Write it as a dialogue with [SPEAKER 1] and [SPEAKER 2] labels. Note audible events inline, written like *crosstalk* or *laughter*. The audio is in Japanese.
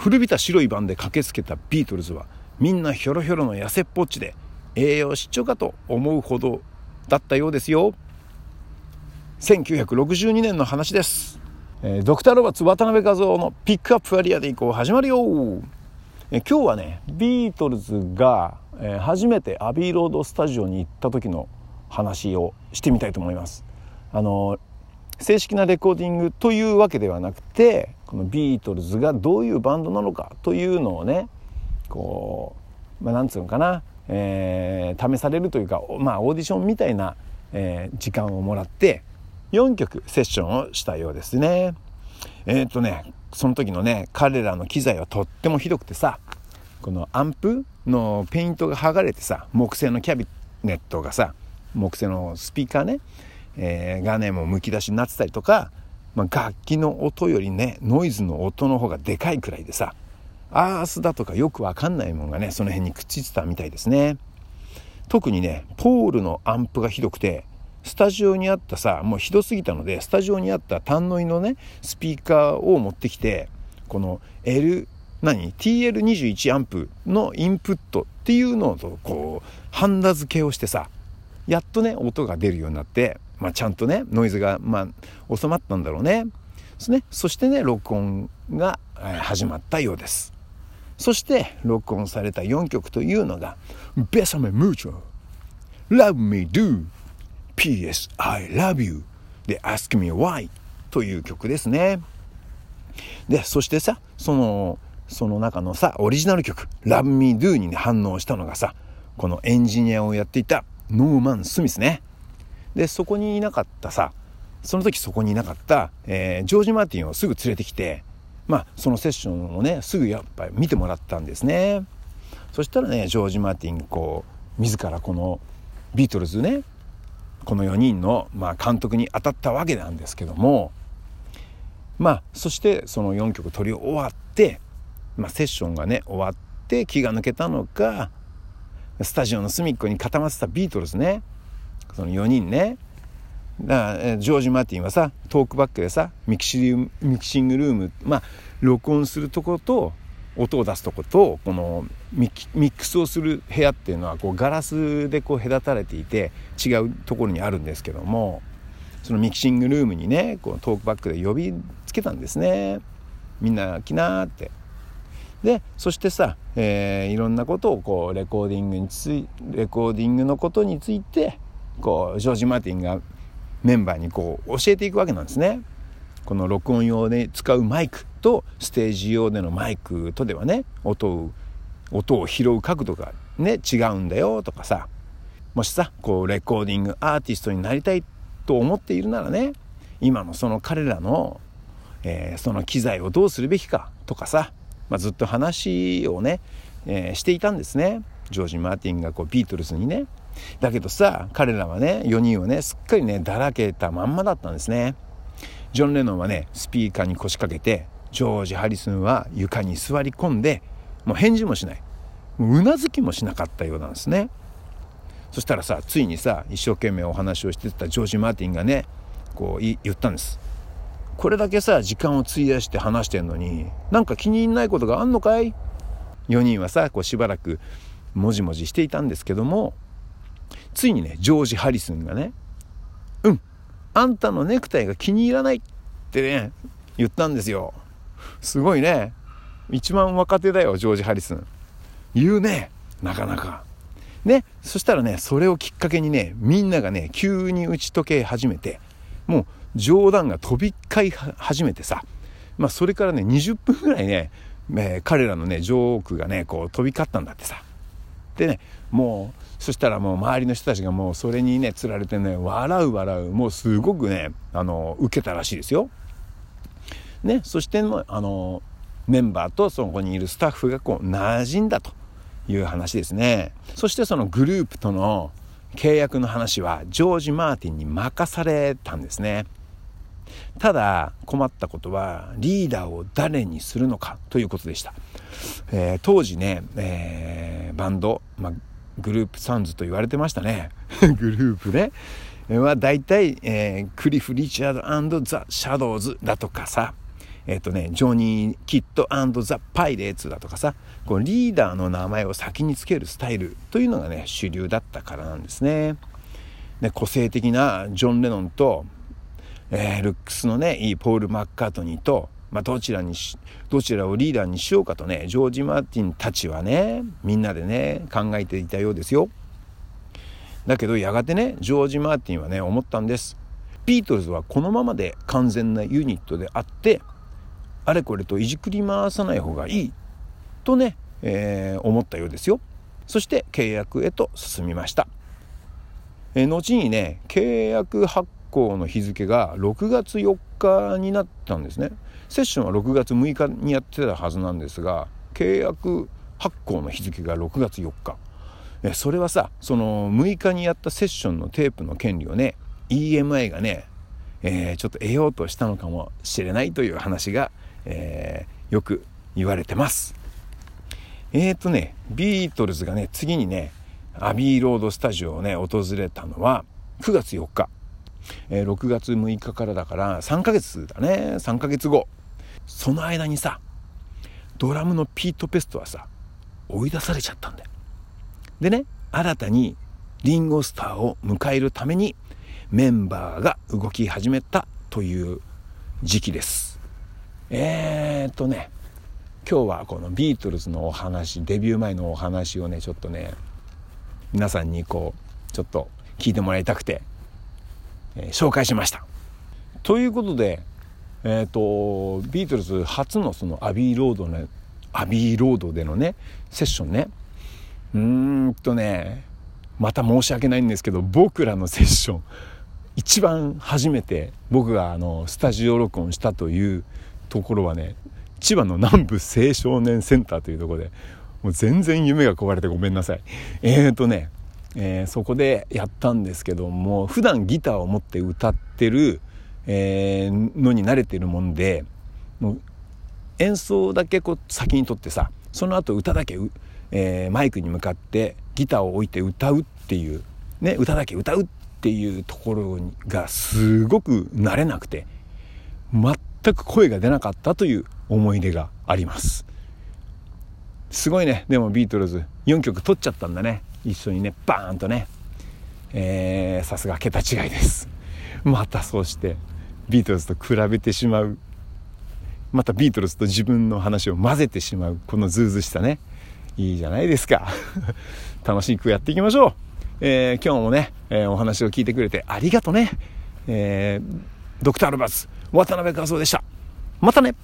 [SPEAKER 1] 古びた白いバンで駆けつけたビートルズはみんなひょろひょろの痩せっぽっちで栄養失調かと思うほどだったようですよ。1962年の話です、えー、ドクター・ロバーツ渡辺和夫のピックアップアリアでいこう始まるよ、えー、今日はねビートルズが、えー、初めてアビーロードスタジオに行った時の話をしてみたいと思います。あの正式なレコーディングというわけではなくてこのビートルズがどういうバンドなのかというのをねこう、まあ、なんつうのかな、えー、試されるというか、まあ、オーディションみたいな、えー、時間をもらって4曲セッションをしたようですね。えっ、とねその時のね彼らの機材はとってもひどくてさこのアンプのペイントが剥がれてさ木製のキャビネットがさ木製のスピーカーね、えー、がねもうむき出しになってたりとかまあ、楽器の音よりねノイズの音の方がでかいくらいでさアースだとかよくわかんないもんがねその辺にくっついてたみたいですね。特にねポールのアンプがひどくてスタジオにあったさもうひどすぎたのでスタジオにあった単ノイのねスピーカーを持ってきてこの L 何？TL21 アンプのインプットっていうのとこうハンダ付けをしてさやっとね音が出るようになってまあ、ちゃんとねノイズが、まあ、収まったんだろうね。そね。そしてね録音が始まったようです。そして録音された4曲というのが「Besame mucho」「Love me do」「P.S. I love you」で「Ask me why」という曲ですね。でそしてさそのその中のさオリジナル曲「Love me do」に、ね、反応したのがさこのエンジニアをやっていたノーマン・スミスね。でそこにいなかったさその時そこにいなかった、えー、ジョージ・マーティンをすぐ連れてきてまあそのセッションをねすぐやっぱり見てもらったんですね。そしたらねジョージ・マーティンこう自らこのビートルズねこの4人の、まあ、監督に当たったわけなんですけどもまあそしてその4曲取り終わって、まあ、セッションがね終わって気が抜けたのかスタジオの隅っこに固まってたビートルズね。その4人ね。だからジョージ・マーティンはさトークバックでさミキシミキシングルームまあ録音するとこと音を出すとことこのミックスをする部屋っていうのはこうガラスでこう隔たれていて違うところにあるんですけどもそのミキシングルームにねこうトークバックで呼びつけたんですね。みんな来なって。でそしてさ、えー、いろんなことをこうレコーディングについレコーディングのことについてこうジョージ・マーティンがメンバーにこう教えていくわけなんですね。この録音用で使うマイクとステージ用でのマイクとではね音を音を拾う角度がね違うんだよとかさもしさこうレコーディングアーティストになりたいと思っているならね今のその彼らの、えー、その機材をどうするべきかとかさ、まあ、ずっと話をね、えー、していたんですねジョージ・マーティンがこうビートルズにねだけどさ彼らはね4人はねすっかりねだらけたまんまだったんですね。ジョン・レノンはねスピーカーに腰掛けてジョージ・ハリスンは床に座り込んでもう返事もしない。うなずきもしなかったようなんですね。そしたらさついにさ一生懸命お話をしてたジョージ・マーティンがねこう言ったんです。これだけさ時間を費やして話してんのになんか気に入んないことがあんのかい？4人はさこうしばらくもじもじしていたんですけどもついにねジョージ・ハリスンがね「うんあんたのネクタイが気に入らない」ってね言ったんですよ。すごいね。一番若手だよジョージ・ハリスン。言うねなかなか。ねそしたらねそれをきっかけにねみんながね急に打ち解け始めてもう冗談が飛び交い始めてさ。まあそれからね20分ぐらいね、えー、彼らのねジョークがねこう飛び交ったんだってさ。でねもうそしたらもう周りの人たちがもうそれにねつられてね笑う笑うもうすごくねあの受けたらしいですよ。ね、そしてあのメンバーとそこにいるスタッフがこう馴染んだという話ですね。そしてそのグループとの契約の話はジョージ・マーティンに任されたんですね。ただ困ったことはリーダーを誰にするのかということでした。えー、当時ね、えー、バンド、まあ、グループサンズと言われてましたね *laughs* グループねは大体、えー、クリフ・リチャードザ・シャドウズだとかさ、えっ、とね、ジョニー・キッドザ・パイレーツだとかさ、こうリーダーの名前を先につけるスタイルというのがね、主流だったからなんですね。で個性的なジョン・レノンと、えー、ルックスのね、いいポール・マッカートニーと、まあ、どちらにし、どちらをリーダーにしようかとね、ジョージ・マーティンたちはね、みんなでね、考えていたようですよ。だけどやがてね、ジョージ・マーティンはね、思ったんです。ビートルズはこのままで完全なユニットであって、あれこれといじくり回さない方がいいとね、えー、思ったようですよ。そして契約へと進みました。えー、後にね、契約発行の日付が6月4日になったんですね。セッションは6月6日にやってたはずなんですが、契約発行の日付が6月4日。それはさ、その6日にやったセッションのテープの権利をね、EMI がね、えー、ちょっと得ようとしたのかもしれないという話が、えー、よく言われてます。えーとね、ビートルズがね、次にね、アビーロードスタジオをね、訪れたのは9月4日。えー、6月6日からだから3ヶ月だね。3ヶ月後。その間にさ、ドラムのピート・ペストはさ、追い出されちゃったんだよ。でね、新たにリンゴスターを迎えるためにメンバーが動き始めたという時期です。えー、っとね今日はこのビートルズのお話デビュー前のお話をねちょっとね皆さんにこうちょっと聞いてもらいたくて、えー、紹介しました。ということで、えーと、ビートルズ初のそのアビーロードねアビーロードでのねセッションね。うーんとねまた申し訳ないんですけど僕らのセッション一番初めて僕があのスタジオ録音したというところはね千葉の南部青少年センターというところでもう全然夢が壊れてごめんなさい。えーとね、えー、そこでやったんですけども普段ギターを持って歌ってる、えー、のに慣れてるもんでもう演奏だけこう先にとってさその後歌だけ、えー、マイクに向かってギターを置いて歌うっていう、ね、歌だけ歌うっていうところがすごく慣れなくて全く声が出なかったという思い出があります。すごいね。でもビートルズ4曲取っちゃったんだね。一緒にねバーンとね、さすが桁違いです。またそうしてビートルズと比べてしまう。またビートルズと自分の話を混ぜてしまう。このズうずしさね。いいじゃないですか。*laughs* 楽しくやっていきましょう、えー、今日もね、えー、お話を聞いてくれてありがとね、えー、ドクター・ルバス渡辺和夫でした。またね。